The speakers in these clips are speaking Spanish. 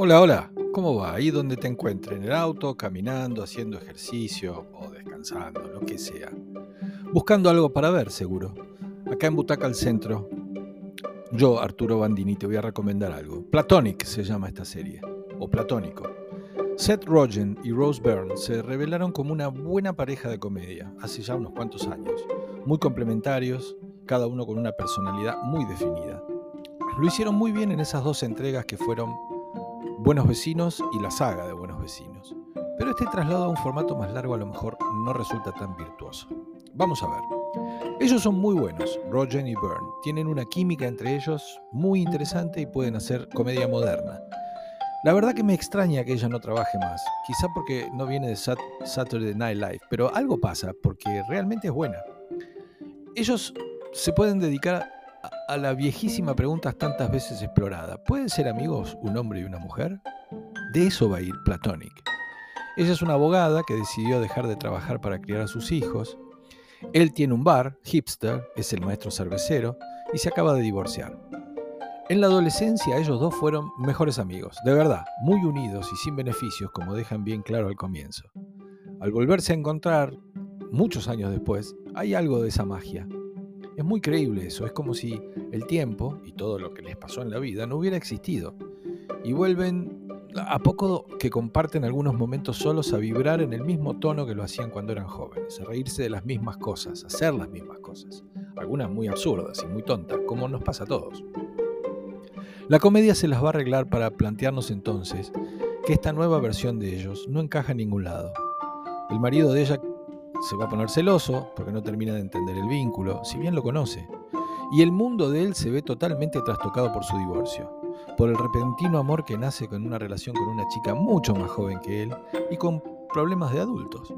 Hola, hola, ¿cómo va? Ahí donde te encuentres, en el auto, caminando, haciendo ejercicio o descansando, lo que sea. Buscando algo para ver, seguro. Acá en Butaca al Centro, yo, Arturo Bandini, te voy a recomendar algo. Platonic se llama esta serie, o Platónico. Seth Rogen y Rose Byrne se revelaron como una buena pareja de comedia hace ya unos cuantos años, muy complementarios, cada uno con una personalidad muy definida. Lo hicieron muy bien en esas dos entregas que fueron Buenos Vecinos y la saga de Buenos Vecinos. Pero este traslado a un formato más largo a lo mejor no resulta tan virtuoso. Vamos a ver. Ellos son muy buenos, Rogen y Byrne. Tienen una química entre ellos muy interesante y pueden hacer comedia moderna. La verdad que me extraña que ella no trabaje más, quizá porque no viene de Saturday Night Live, pero algo pasa porque realmente es buena. Ellos se pueden dedicar a la viejísima pregunta tantas veces explorada. ¿Pueden ser amigos un hombre y una mujer? De eso va a ir Platonic. Ella es una abogada que decidió dejar de trabajar para criar a sus hijos. Él tiene un bar, hipster, es el maestro cervecero, y se acaba de divorciar. En la adolescencia ellos dos fueron mejores amigos, de verdad, muy unidos y sin beneficios, como dejan bien claro al comienzo. Al volverse a encontrar, muchos años después, hay algo de esa magia, es muy creíble eso, es como si el tiempo y todo lo que les pasó en la vida no hubiera existido. Y vuelven a poco que comparten algunos momentos solos a vibrar en el mismo tono que lo hacían cuando eran jóvenes, a reírse de las mismas cosas, a hacer las mismas cosas, algunas muy absurdas y muy tontas, como nos pasa a todos. La comedia se las va a arreglar para plantearnos entonces que esta nueva versión de ellos no encaja en ningún lado. El marido de ella se va a poner celoso porque no termina de entender el vínculo, si bien lo conoce. Y el mundo de él se ve totalmente trastocado por su divorcio, por el repentino amor que nace con una relación con una chica mucho más joven que él y con problemas de adultos.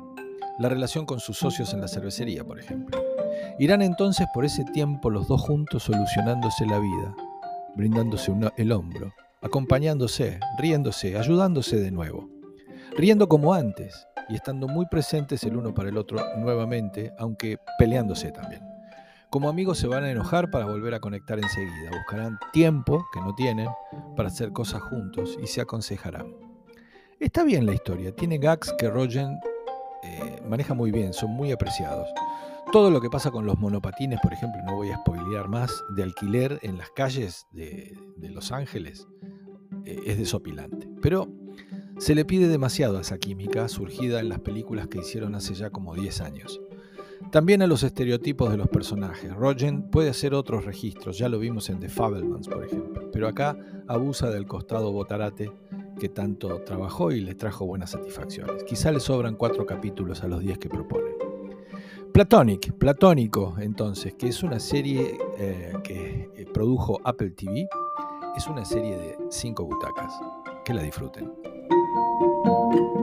La relación con sus socios en la cervecería, por ejemplo. Irán entonces por ese tiempo los dos juntos solucionándose la vida, brindándose el hombro, acompañándose, riéndose, ayudándose de nuevo. Riendo como antes, y estando muy presentes el uno para el otro nuevamente, aunque peleándose también. Como amigos se van a enojar para volver a conectar enseguida, buscarán tiempo que no tienen para hacer cosas juntos y se aconsejarán. Está bien la historia, tiene gags que Rogen eh, maneja muy bien, son muy apreciados. Todo lo que pasa con los monopatines, por ejemplo, no voy a spoilear más, de alquiler en las calles de, Los Ángeles, eh, es desopilante. Pero se le pide demasiado a esa química surgida en las películas que hicieron hace ya como 10 años. También a los estereotipos de los personajes. Rogen puede hacer otros registros, ya lo vimos en The Fabelmans, por ejemplo, pero acá abusa del costado botarate que tanto trabajó y le trajo buenas satisfacciones. Quizá le sobran cuatro capítulos a los 10 que propone. Platonic, Platónico, entonces, que es una serie eh, que eh, produjo Apple TV, es una serie de cinco butacas. Que la disfruten. thank you